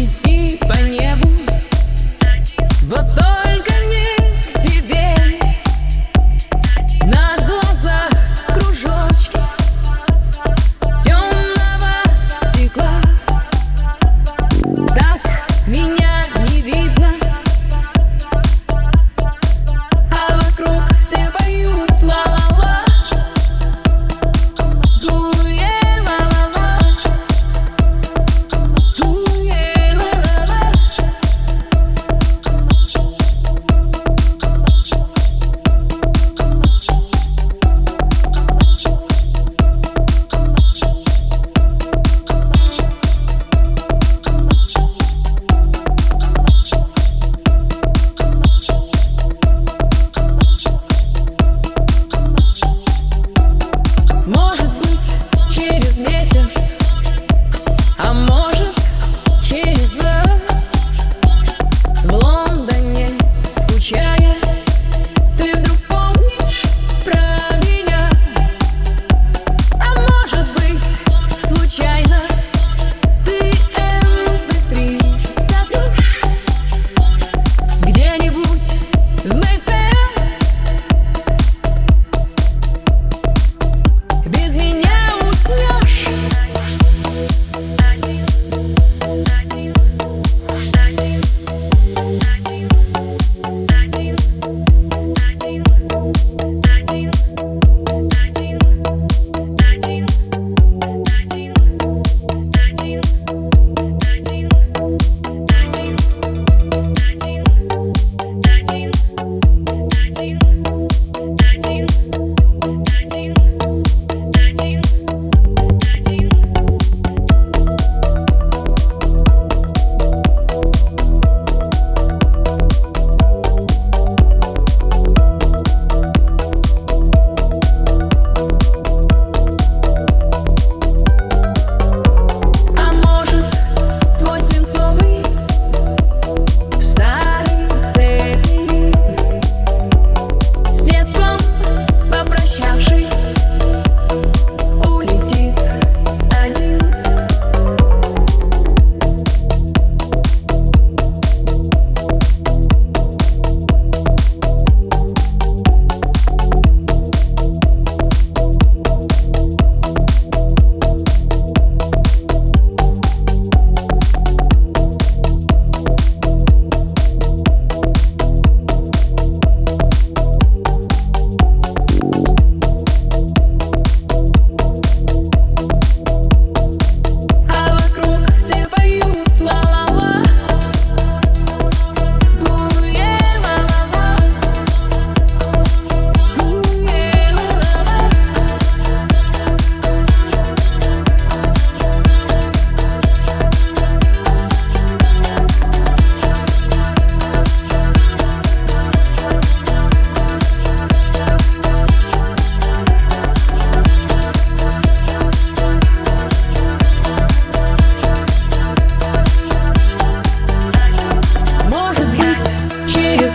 It's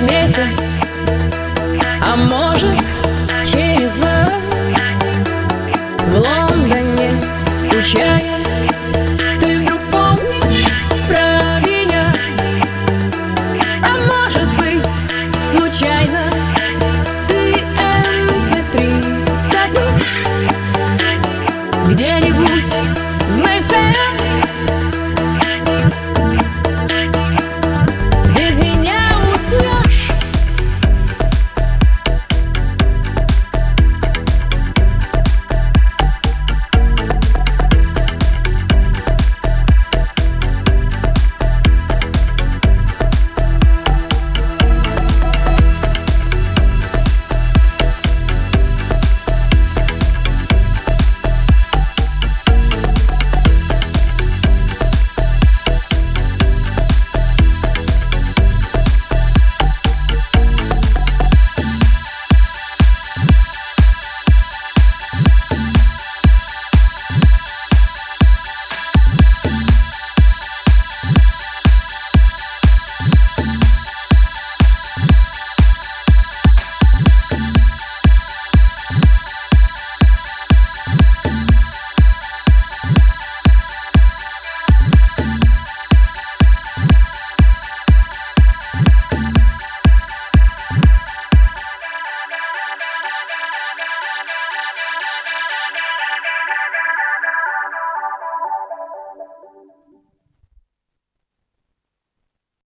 месяц, а мой